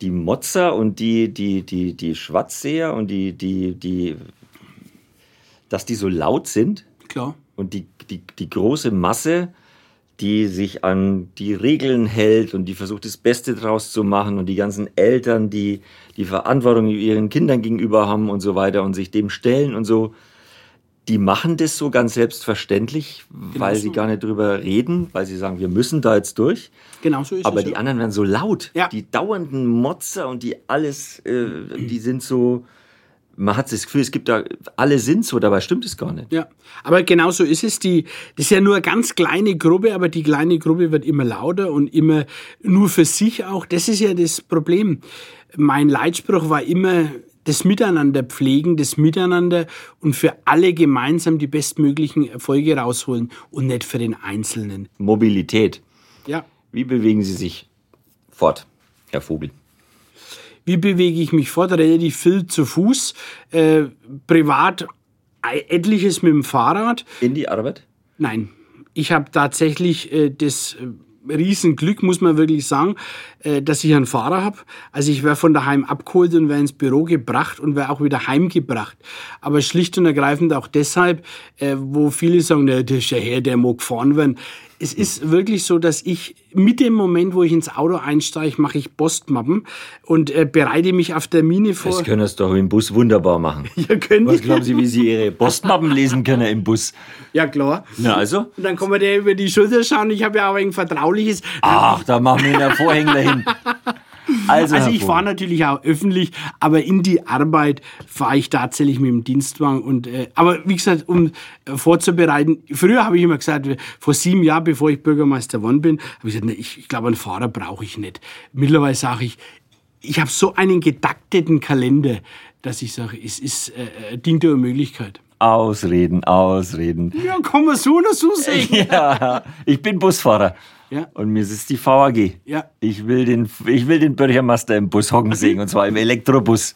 die Motzer und die, die, die, die Schwarzseher und die, die, die, dass die so laut sind? Klar. Und die, die, die große Masse die sich an die Regeln hält und die versucht, das Beste draus zu machen und die ganzen Eltern, die die Verantwortung ihren Kindern gegenüber haben und so weiter und sich dem stellen und so, die machen das so ganz selbstverständlich, genau weil so. sie gar nicht drüber reden, weil sie sagen, wir müssen da jetzt durch. Genau so ist Aber es. die ja. anderen werden so laut. Ja. Die dauernden Motzer und die alles, äh, die sind so, man hat das Gefühl, es gibt da, alle sind so, dabei stimmt es gar nicht. Ja, aber genau so ist es. Die, das ist ja nur eine ganz kleine Gruppe, aber die kleine Gruppe wird immer lauter und immer nur für sich auch. Das ist ja das Problem. Mein Leitspruch war immer, das Miteinander pflegen, das Miteinander und für alle gemeinsam die bestmöglichen Erfolge rausholen und nicht für den Einzelnen. Mobilität. Ja. Wie bewegen Sie sich fort, Herr Vogel? Wie bewege ich mich fort? Relativ viel zu Fuß, äh, privat etliches mit dem Fahrrad. In die Arbeit? Nein. Ich habe tatsächlich äh, das äh, Riesenglück, muss man wirklich sagen, dass ich einen Fahrer habe. Also ich wäre von daheim abgeholt und wäre ins Büro gebracht und wäre auch wieder heimgebracht. Aber schlicht und ergreifend auch deshalb, äh, wo viele sagen, der ist ja her, der mag gefahren werden es ist wirklich so, dass ich mit dem Moment, wo ich ins Auto einsteige, mache ich Postmappen und äh, bereite mich auf Termine vor. Das können Sie doch im Bus wunderbar machen. Ja, können Was glauben Sie, wie Sie Ihre Postmappen lesen können im Bus? Ja, klar. Na also? Und dann kann man der über die Schulter schauen. Ich habe ja auch ein vertrauliches. Ach, da machen wir einen Vorhänger hin. Also, also ich fahre natürlich auch öffentlich, aber in die Arbeit fahre ich tatsächlich mit dem Dienstwagen. Und, äh, aber wie gesagt, um äh, vorzubereiten, früher habe ich immer gesagt, vor sieben Jahren, bevor ich Bürgermeister geworden bin, habe ich gesagt, nee, ich, ich glaube, einen Fahrer brauche ich nicht. Mittlerweile sage ich, ich habe so einen gedakteten Kalender, dass ich sage, es ist äh, äh dient der Möglichkeit. Ausreden, ausreden. Ja, kann man so oder so sehen. ja, ich bin Busfahrer. Ja. Und mir ist die VAG. Ja. Ich will den, ich will den Bürgermeister im Bus hocken sehen, und zwar im Elektrobus.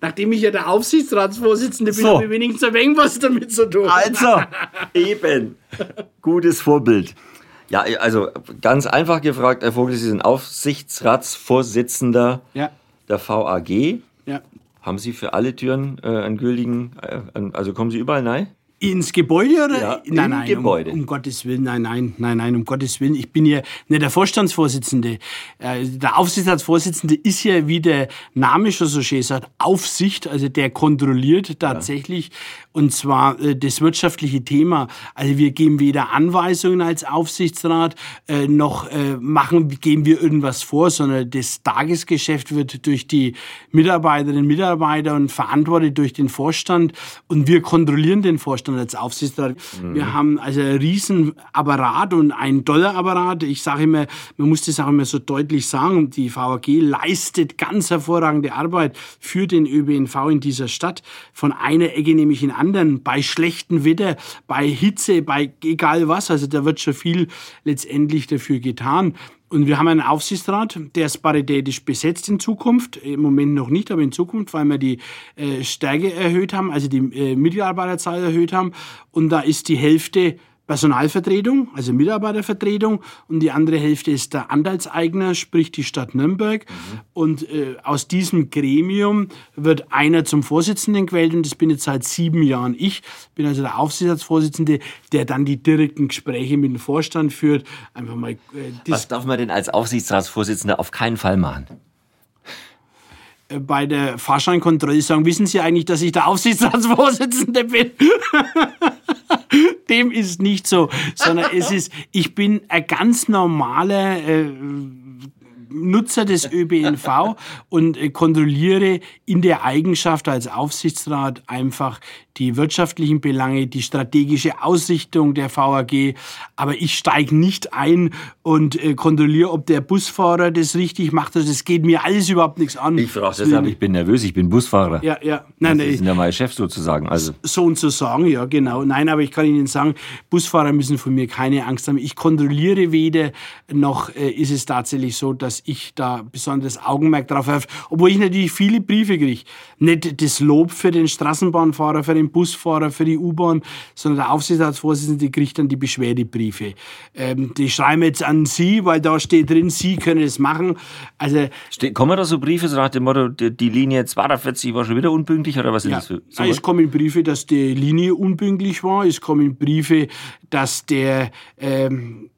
Nachdem ich ja der Aufsichtsratsvorsitzende bin, so. habe ich wenigstens ein wenig was damit zu tun. Also, eben. Gutes Vorbild. Ja, also ganz einfach gefragt, Herr Vogel, Sie sind Aufsichtsratsvorsitzender ja. der VAG. Ja. Haben Sie für alle Türen äh, einen gültigen, äh, also kommen Sie überall rein? Ins Gebäude oder? Ja, nein, nein, Gebäude. Um, um, Gottes Willen, nein, nein, nein, nein, um Gottes Willen. Ich bin ja nicht der Vorstandsvorsitzende. Äh, der Aufsichtsratsvorsitzende ist ja, wie der Name schon so schön sagt, Aufsicht, also der kontrolliert tatsächlich. Ja. Und zwar äh, das wirtschaftliche Thema. Also wir geben weder Anweisungen als Aufsichtsrat, äh, noch äh, machen, geben wir irgendwas vor, sondern das Tagesgeschäft wird durch die Mitarbeiterinnen und Mitarbeiter und verantwortet durch den Vorstand. Und wir kontrollieren den Vorstand. Vorstand, als Aufsichtsrat. Mhm. Wir haben also einen riesen Apparat und einen Dollarapparat. Ich sage immer, man muss das auch immer so deutlich sagen, die VAG leistet ganz hervorragende Arbeit für den ÖBNV in dieser Stadt. Von einer Ecke nämlich in anderen, bei schlechtem Wetter, bei Hitze, bei egal was. Also da wird schon viel letztendlich dafür getan. Und wir haben einen Aufsichtsrat, der ist paritätisch besetzt in Zukunft. Im Moment noch nicht, aber in Zukunft, weil wir die äh, Stärke erhöht haben, also die äh, Mitarbeiterzahl erhöht haben. Und da ist die Hälfte Personalvertretung, also Mitarbeitervertretung, und die andere Hälfte ist der Anteilseigner, sprich die Stadt Nürnberg. Mhm. Und äh, aus diesem Gremium wird einer zum Vorsitzenden gewählt, und das bin jetzt seit sieben Jahren ich. Bin also der Aufsichtsratsvorsitzende, der dann die direkten Gespräche mit dem Vorstand führt. Einfach mal. Äh, Was darf man denn als Aufsichtsratsvorsitzender auf keinen Fall machen? äh, bei der Fahrscheinkontrolle sagen, wissen Sie eigentlich, dass ich der Aufsichtsratsvorsitzende bin? Dem ist nicht so, sondern es ist, ich bin ein ganz normaler äh, Nutzer des ÖBNV und äh, kontrolliere in der Eigenschaft als Aufsichtsrat einfach die wirtschaftlichen Belange, die strategische Ausrichtung der VAG. Aber ich steige nicht ein und äh, kontrolliere, ob der Busfahrer das richtig macht. Also das geht mir alles überhaupt nichts an. Ich frage deshalb, ich bin nervös, ich bin Busfahrer. Ja, ja. Nein, das ist ja mein Chef sozusagen. Also. So und zu sagen, ja, genau. Nein, aber ich kann Ihnen sagen, Busfahrer müssen von mir keine Angst haben. Ich kontrolliere weder, noch äh, ist es tatsächlich so, dass ich da besonderes Augenmerk drauf habe. Obwohl ich natürlich viele Briefe kriege. Nicht das Lob für den Straßenbahnfahrer, für den Busfahrer, für die U-Bahn, sondern der Aufsichtsratsvorsitzende kriegt dann die Beschwerdebriefe. Ähm, die schreiben jetzt an Sie, weil da steht drin, Sie können es machen. Also, Ste kommen da so Briefe so nach dem Motto, die, Linie 42 war schon wieder unpünktlich oder was ja, das für? So es kommen Briefe, dass die Linie unpünktlich war. Es kommen Briefe, dass der ähm,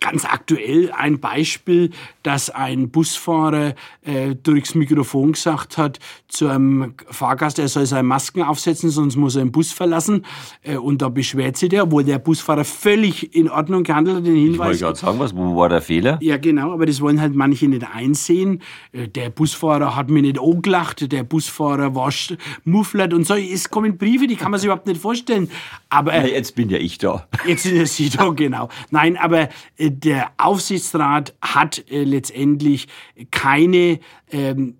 ganz aktuell ein Beispiel, dass ein Busfahrer äh, durchs Mikrofon gesagt hat zu einem Fahrgast, er soll seine Masken aufsetzen, sonst muss er den Bus verlassen. Äh, und da beschwert sich der, obwohl der Busfahrer völlig in Ordnung gehandelt hat, den Ich Hinweis. wollte gerade sagen, was, wo war der Fehler? Ja, genau, aber das wollen halt manche nicht einsehen. Äh, Der Busfahrer hat mir nicht angelacht, der Busfahrer war mufflert und so. Es kommen Briefe, die kann man sich überhaupt nicht vorstellen. Aber Na, jetzt bin ja ich da. Jetzt sind es Sie da, genau. Nein, aber der Aufsichtsrat hat äh, letztendlich keine ähm,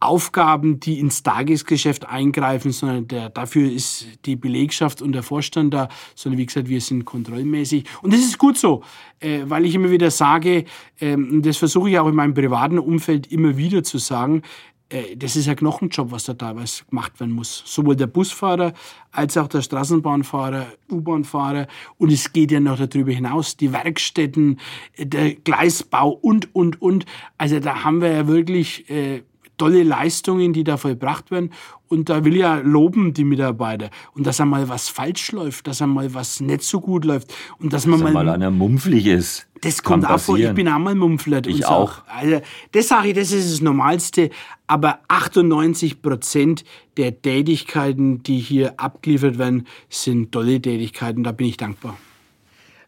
Aufgaben, die ins Tagesgeschäft eingreifen, sondern der, dafür ist die Belegschaft und der Vorstand da, sondern wie gesagt, wir sind kontrollmäßig. Und das ist gut so, äh, weil ich immer wieder sage, ähm, das versuche ich auch in meinem privaten Umfeld immer wieder zu sagen, äh, das ist ein Knochenjob, was da teilweise gemacht werden muss. Sowohl der Busfahrer als auch der Straßenbahnfahrer, U-Bahnfahrer. Und es geht ja noch darüber hinaus, die Werkstätten, äh, der Gleisbau und, und, und. Also da haben wir ja wirklich äh, tolle Leistungen, die da vollbracht werden. Und da will ich ja loben, die Mitarbeiter. Und dass einmal was falsch läuft, dass einmal was nicht so gut läuft. Und dass man Dass mal mal einer mumpflich ist. das kommt auch vor, ich bin auch mal mumpflert. Ich und so. auch. Also, das sage ich, das ist das Normalste. Aber 98 Prozent der Tätigkeiten, die hier abgeliefert werden, sind tolle Tätigkeiten. Da bin ich dankbar.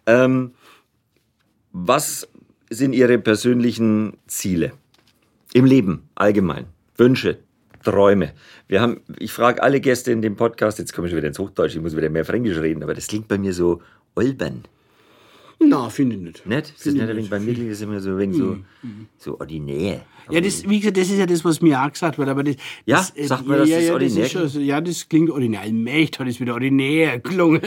Ähm, was sind Ihre persönlichen Ziele im Leben allgemein? Wünsche, Träume. Wir haben, ich frage alle Gäste in dem Podcast, jetzt komme ich wieder ins Hochdeutsch, ich muss wieder mehr Fränkisch reden, aber das klingt bei mir so albern. Na, finde ich nicht. Nicht? Ist das nicht ein wenig, bei klingt das immer so ein wenig so, so ordinär. Ja, das, wie gesagt, das ist ja das, was mir auch gesagt wird. Aber das, Ja? das, äh, Sagt man, dass das ja, ordinär ist schon Ja, das klingt ordinär. Allmächt hat es wieder ordinär gelungen.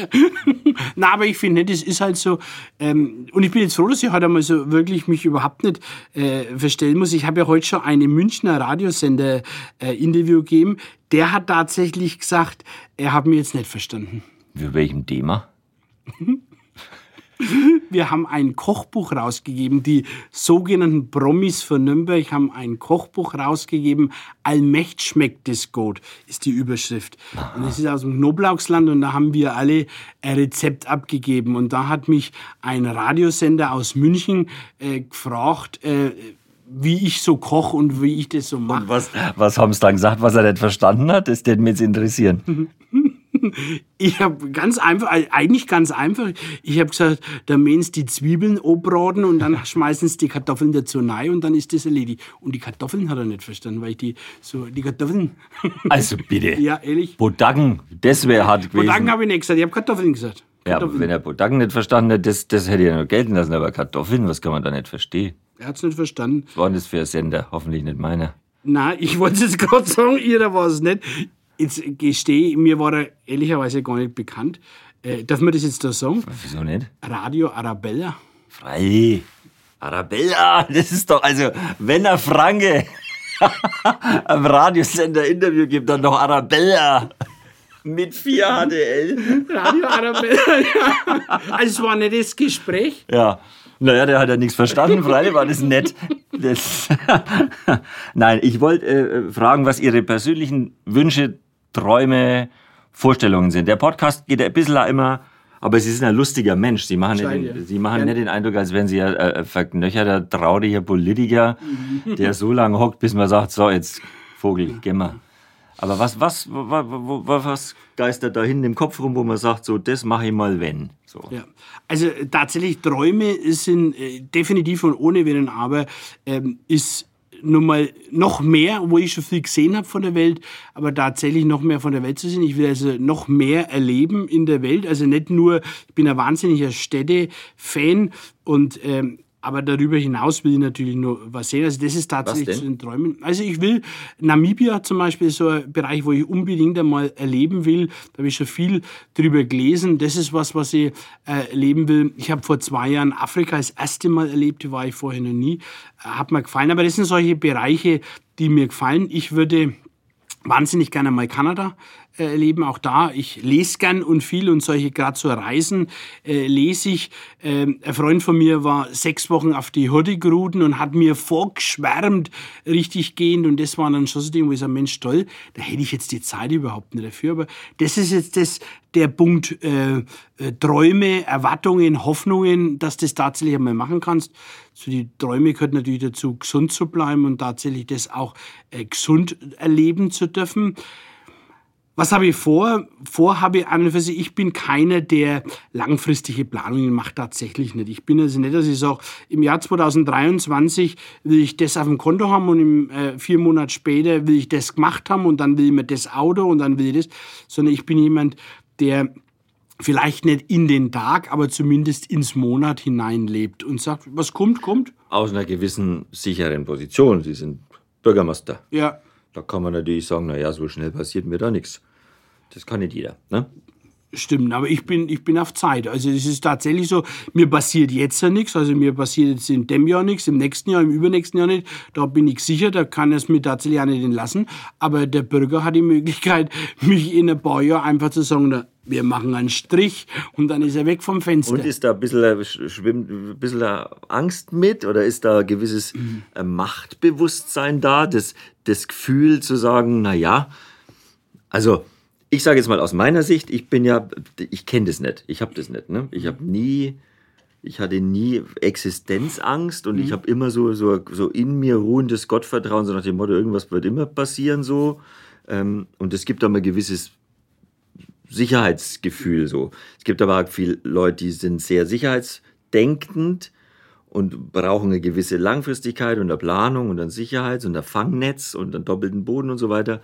Na, aber ich finde, das ist halt so. Ähm, und ich bin jetzt froh, dass ich heute einmal so wirklich mich überhaupt nicht äh, verstellen muss. Ich habe ja heute schon einen Münchner Radiosender äh, Interview gegeben. Der hat tatsächlich gesagt, er hat mich jetzt nicht verstanden. Für welchem Thema? Wir haben ein Kochbuch rausgegeben. Die sogenannten Promis von Nürnberg haben ein Kochbuch rausgegeben. Allmächt schmeckt es gut, ist die Überschrift. Und es ist aus dem Knoblauchsland und da haben wir alle ein Rezept abgegeben. Und da hat mich ein Radiosender aus München äh, gefragt, äh, wie ich so koche und wie ich das so mache. Was, was haben Sie dann gesagt, was er nicht verstanden hat? Das würde mich jetzt interessieren. Ich habe ganz einfach, eigentlich ganz einfach, ich habe gesagt, da mähen sie die Zwiebeln obraten und dann schmeißen sie die Kartoffeln dazu rein und dann ist das erledigt. Und die Kartoffeln hat er nicht verstanden, weil ich die so, die Kartoffeln, Also bitte. ja, ehrlich. Bodagen, das wäre hart gewesen. Bodagen habe ich nicht gesagt, ich habe Kartoffeln gesagt. ja, aber wenn er Bodagen nicht verstanden hat, das, das hätte er noch gelten lassen. Aber Kartoffeln, was kann man da nicht verstehen? Er hat es nicht verstanden. Was war denn das für ein Sender? Hoffentlich nicht meiner. Nein, ich wollte jetzt gerade sagen, ihrer war es nicht. Jetzt gestehe, mir war er ehrlicherweise gar nicht bekannt. Äh, darf man das jetzt da sagen? Wieso nicht? Radio Arabella. Frei. Arabella, das ist doch, also, wenn er Franke am Radiosender Interview gibt, dann doch Arabella. Mit 4 HDL. Radio Arabella, ja. Also es war nicht das Gespräch. Ja. Naja, der hat ja nichts verstanden, freilich war das nett. Das Nein, ich wollte äh, fragen, was Ihre persönlichen Wünsche, Träume, Vorstellungen sind. Der Podcast geht ein bisschen auch immer, aber Sie sind ein lustiger Mensch. Sie machen, nicht den. Sie machen Ja. nicht den Eindruck, als wären Sie ein äh, verknöcherter, trauriger Politiker, der so lange hockt, bis man sagt, so, jetzt Vogel, gehen wir. Aber was, was, was, was, geistert da hinten im Kopf rum, wo man sagt, so, das mache ich mal, wenn? So. Ja. Also tatsächlich, Träume sind äh, definitiv und ohne Wenn und Aber, ähm, ist nun mal noch mehr, wo ich schon viel gesehen habe von der Welt, aber tatsächlich noch mehr von der Welt zu sehen. Ich will also noch mehr erleben in der Welt. Also nicht nur, ich bin ein wahnsinniger Städte-Fan und ähm, aber darüber hinaus will ich natürlich nur was sehen. Also das ist tatsächlich zu den Träumen. Also ich will, Namibia zum Beispiel so ein Bereich, wo ich unbedingt einmal erleben will. Da habe ich schon viel drüber gelesen. Das ist was, was ich äh, erleben will. Ich habe vor zwei Jahren Afrika das erste Mal erlebt, war ich vorher noch nie. Äh, hat mir gefallen. Aber das sind solche Bereiche, die mir gefallen. Ich würde wahnsinnig gerne mal Kanada äh, erleben. Auch da, ich lese gern und viel und solche, gerade so Reisen äh, lese ich. Ähm, ein Freund von mir war sechs Wochen auf die Hürde geruden und hat mir vorgeschwärmt, richtig gehend. Und das war dann schon so Ding, wo ich sage, Mensch, toll, da hätte ich jetzt die Zeit überhaupt nicht dafür. Aber das ist jetzt das, der Punkt äh, äh, Träume, Erwartungen, Hoffnungen, dass du das tatsächlich einmal machen kannst. So die Träume gehört natürlich dazu, gesund zu bleiben und tatsächlich das auch äh, gesund erleben zu dürfen. Was habe ich vor? Vor habe ich an und für sich, ich bin keiner, der langfristige Planungen macht, tatsächlich nicht. Ich bin also nicht, dass ich sage, im Jahr 2023 will ich das auf dem Konto haben und im, äh, vier Monate später will ich das gemacht haben und dann will ich mir das Auto und dann will ich das, sondern ich bin jemand, der vielleicht nicht in den Tag, aber zumindest ins Monat hineinlebt und sagt, was kommt, kommt. Aus einer gewissen sicheren Position. Sie sind Bürgermeister. Ja. Da kann man natürlich sagen, naja, so schnell passiert mir da nichts. Das kann nicht jeder. Ne? Stimmt, aber ich bin, ich bin auf Zeit. Also es ist tatsächlich so, mir passiert jetzt ja nichts, also mir passiert jetzt in dem Jahr nichts, im nächsten Jahr, im übernächsten Jahr nicht. Da bin ich sicher, da kann es mir tatsächlich auch nicht entlassen. Aber der Bürger hat die Möglichkeit, mich in ein paar Jahren einfach zu sagen, wir machen einen Strich und dann ist er weg vom Fenster. Und ist da ein bisschen, schwimmt, ein bisschen Angst mit oder ist da ein gewisses mhm. Machtbewusstsein da, das, das Gefühl zu sagen, na ja, also ich sage jetzt mal aus meiner Sicht, ich bin ja, ich kenne das nicht, ich habe das nicht. Ne? Ich habe nie, ich hatte nie Existenzangst und mhm. ich habe immer so, so, so in mir ruhendes Gottvertrauen, so nach dem Motto, irgendwas wird immer passieren so. Ähm, und es gibt da mal ein gewisses Sicherheitsgefühl so. Es gibt aber auch viele Leute, die sind sehr sicherheitsdenkend und brauchen eine gewisse Langfristigkeit und eine Planung und ein Sicherheits- und ein Fangnetz und einen doppelten Boden und so weiter.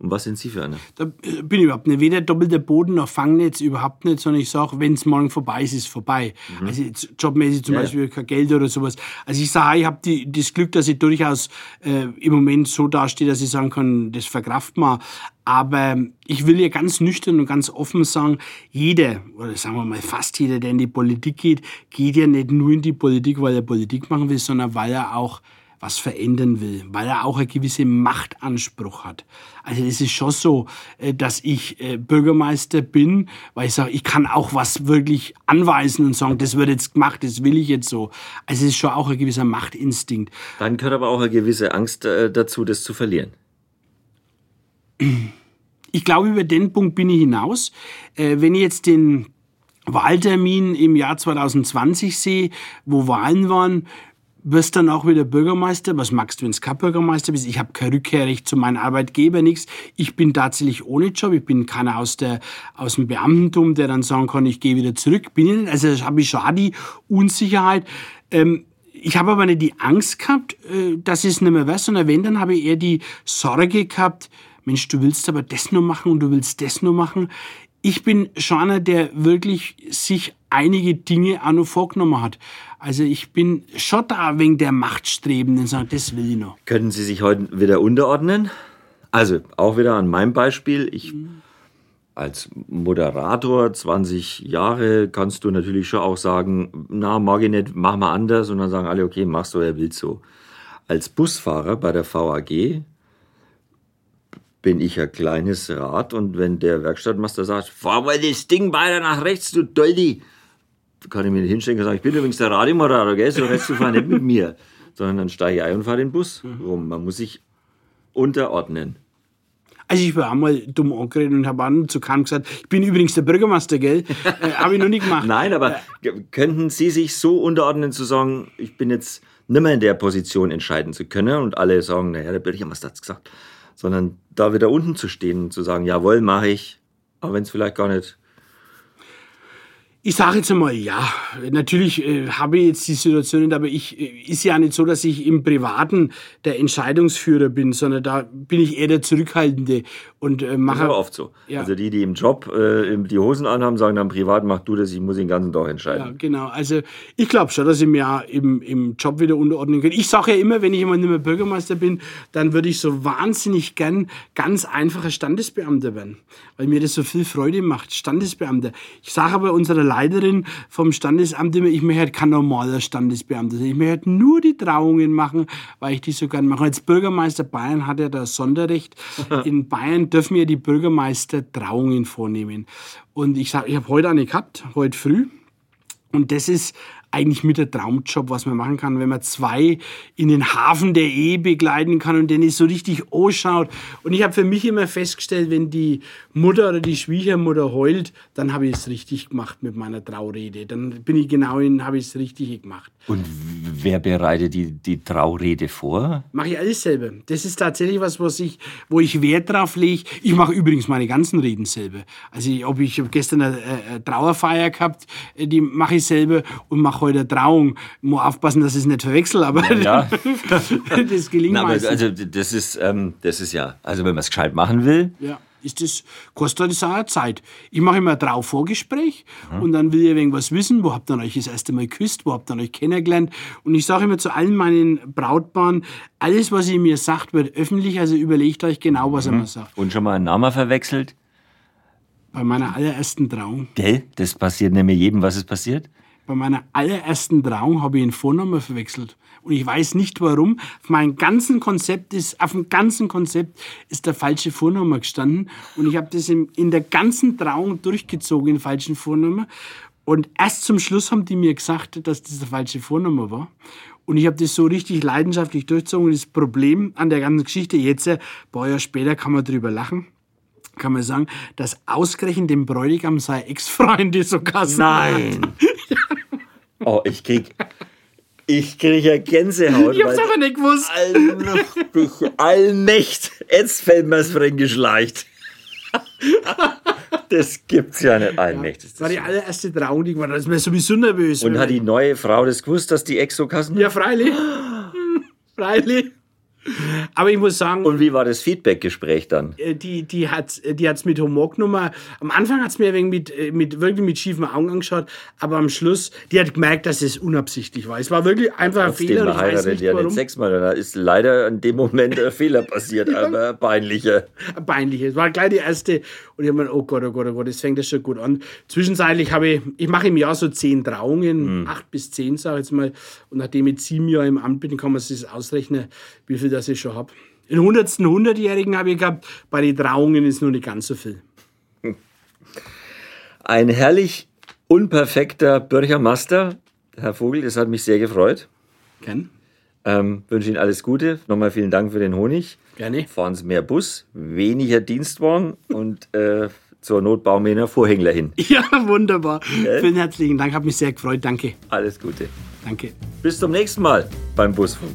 Und was sind Sie für einer? Da bin ich überhaupt nicht. Weder doppelter Boden noch Fangnetz, überhaupt nicht, sondern ich sage, wenn es morgen vorbei ist, ist es vorbei. Mhm. Also jobmäßig zum ja, Beispiel ja. kein Geld oder sowas. Also ich sage, ich habe das Glück, dass ich durchaus äh, im Moment so dastehe, dass ich sagen kann, das verkraft mal. Aber ich will ja ganz nüchtern und ganz offen sagen, jeder, oder sagen wir mal fast jeder, der in die Politik geht, geht ja nicht nur in die Politik, weil er Politik machen will, sondern weil er auch was verändern will, weil er auch eine gewisse Machtanspruch hat. Also es ist schon so, äh, dass ich äh, Bürgermeister bin, weil ich sage, ich kann auch was wirklich anweisen und sagen, das wird jetzt gemacht, das will ich jetzt so. Also es ist schon auch ein gewisser Machtinstinkt. Dann gehört aber auch eine gewisse Angst äh, dazu, das zu verlieren. Ich glaube, über den Punkt bin ich hinaus. Wenn ich jetzt den Wahltermin im Jahr 2020 sehe, wo Wahlen waren, wirst dann auch wieder Bürgermeister. Was magst du, wenn du Bürgermeister bist? Ich habe kein Rückkehrrecht zu meinem Arbeitgeber, nichts. Ich bin tatsächlich ohne Job. Ich bin keiner aus, der, aus dem Beamtentum, der dann sagen kann, ich gehe wieder zurück. Bin ich nicht. Also habe ich schon auch die Unsicherheit. Ähm, ich habe aber nicht die Angst gehabt, äh, dass es nicht mehr wäre, sondern wenn, dann habe ich eher die Sorge gehabt, Mensch, du willst aber das nur machen und du willst das nur machen. Ich bin schon einer, der wirklich sich einige Dinge auch noch vorgenommen hat. Also ich bin schon da wegen der Machtstreben und sage, das will ich noch. Können Sie sich heute wieder unterordnen? Also auch wieder an meinem Beispiel. Ich mhm. als Moderator 20 Jahre kannst du natürlich schon auch sagen, na, mag ich nicht, mach mal anders. Und dann sagen alle, okay, machst du, er will so. Als Busfahrer bei der VAG bin ich ein kleines Rad und wenn der Werkstattmeister sagt, fahr mal das Ding weiter nach rechts, du Doldi, kann ich mir nicht hinstellen und sagen, ich bin übrigens der Radiomoderator, gell? so redest du fahren nicht mit mir. Sondern dann steige ich ein und fahre den Bus rum. Man muss sich unterordnen. Also ich war einmal dumm angeredet und habe an zu Kahn gesagt, ich bin übrigens der Bürgermeister, gell? äh, habe ich noch nicht gemacht. Nein, aber äh, könnten Sie sich so unterordnen zu sagen, ich bin jetzt nicht mehr in der Position entscheiden zu können und alle sagen, naja, der Bürgermeister hat es gesagt. Sondern da wieder unten zu stehen und zu sagen, jawohl, mache ich, aber wenn es vielleicht gar nicht ich sage jetzt einmal, ja, natürlich äh, habe ich jetzt die Situation nicht, aber ich äh, ist ja nicht so, dass ich im Privaten der Entscheidungsführer bin, sondern da bin ich eher der Zurückhaltende und äh, mache. Das ist aber oft so. Ja. Also die, die im Job äh, die Hosen anhaben, sagen dann privat, mach du das, ich muss den ganzen Tag entscheiden. Ja, genau. Also ich glaube schon, dass ich mir ja im, im Job wieder unterordnen kann. Ich sage ja immer, wenn ich immer nicht mehr Bürgermeister bin, dann würde ich so wahnsinnig gern ganz einfacher Standesbeamter werden, weil mir das so viel Freude macht. Standesbeamter. Ich sage aber unserer Leiterin vom Standesamt immer, ich möchte halt kein normaler Standesbeamter sein. Ich möchte halt nur die Trauungen machen, weil ich die so gern mache. Als Bürgermeister Bayern hat er das Sonderrecht. In Bayern dürfen ja die Bürgermeister Trauungen vornehmen. Und ich sage, ich habe heute eine gehabt, heute früh. Und das ist eigentlich mit der Traumjob, was man machen kann, wenn man zwei in den Hafen der Ehe begleiten kann und den es so richtig anschaut. Und ich habe für mich immer festgestellt, wenn die Mutter oder die Schwiegermutter heult, dann habe ich es richtig gemacht mit meiner Traurede. Dann bin ich genau in, habe ich es richtig gemacht. Und wer bereitet die, die Traurede vor? Mache ich alles selber. Das ist tatsächlich was, was ich, wo ich Wert drauf lege. Ich mache übrigens meine ganzen Reden selber. Also ob ich gestern eine, eine Trauerfeier gehabt, die mache ich selber und mache heute eine Trauung. Ich muss aufpassen, dass ich es nicht verwechsel, aber ja. das gelingt Na, aber Also das ist, ähm, das ist ja, also wenn man es gescheit machen will, ja ist das, kostet das auch Zeit. Ich mache immer ein Trauvorgespräch mhm. und dann will ich irgendwas wissen, wo habt ihr euch das erste Mal geküsst, wo habt ihr euch kennengelernt und ich sage immer zu allen meinen Brautpaaren, alles, was ihr mir sagt, wird öffentlich, also überlegt euch genau, was mhm. er mir sagt. Und schon mal einen Namen verwechselt? Bei meiner allerersten Trauung. Gell? Das passiert nämlich jedem, was ist passiert? Bei meiner allerersten Trauung habe ich einen Vornamen verwechselt. Und ich weiß nicht warum. Auf meinem ganzen Konzept ist, auf dem ganzen Konzept ist der falsche Vorname gestanden. Und ich habe das in, in der ganzen Trauung durchgezogen, den falschen Vornamen. Und erst zum Schluss haben die mir gesagt, dass das der falsche Vorname war. Und ich habe das so richtig leidenschaftlich durchgezogen. Und das Problem an der ganzen Geschichte, jetzt, ein paar Jahre später, kann man drüber lachen kann man sagen, dass ausgerechnet dem Bräutigam sei Ex-Freunde sogar Nein! Oh, ich krieg. Ich kriege ja Gänsehaut. Ich hab's aber nicht gewusst. Allmächtig, allmächt. Jetzt fällt mir's geschleicht. Das gibt's ja nicht allmächtig. das war die allererste Trauung. Da ist mir sowieso nervös. Und hat die neue Frau das gewusst, dass die Exokassen? Ja, freilich. freilich. Aber ich muss sagen. Und wie war das Feedback-Gespräch dann? Äh, die, die hat es die hat's mit Humor genommen. Am Anfang hat es mir wegen mit, äh, mit, wirklich mit schiefen Augen angeschaut, aber am Schluss, die hat gemerkt, dass es unabsichtlich war. Es war wirklich einfach ein Fehler. Den ich weiß nicht, ja nicht sechsmal. Da ist leider in dem Moment ein Fehler passiert, ja. aber peinlicher. Peinlicher. Es war gleich die erste. Und ich habe mir, oh Gott, oh Gott, oh Gott, das fängt das schon gut an. Zwischenzeitlich habe ich, ich mache im Jahr so zehn Trauungen, mhm. acht bis zehn, sage ich jetzt mal. Und nachdem ich sieben Jahre im Amt bin, kann man sich ausrechnen, wie viel das ich schon habe. Den hundertsten Hundertjährigen habe ich gehabt, bei den Trauungen ist nur nicht ganz so viel. Ein herrlich unperfekter Bürgermeister, Herr Vogel, das hat mich sehr gefreut. Gern. Ähm, wünsche Ihnen alles Gute. Nochmal vielen Dank für den Honig. Gerne. Fahren Sie mehr Bus, weniger Dienstwagen und äh, zur Not bauen wir einen Vorhängler hin. Ja, wunderbar. Ja? Vielen herzlichen Dank, hat mich sehr gefreut. Danke. Alles Gute. Danke. Bis zum nächsten Mal beim Busfunk.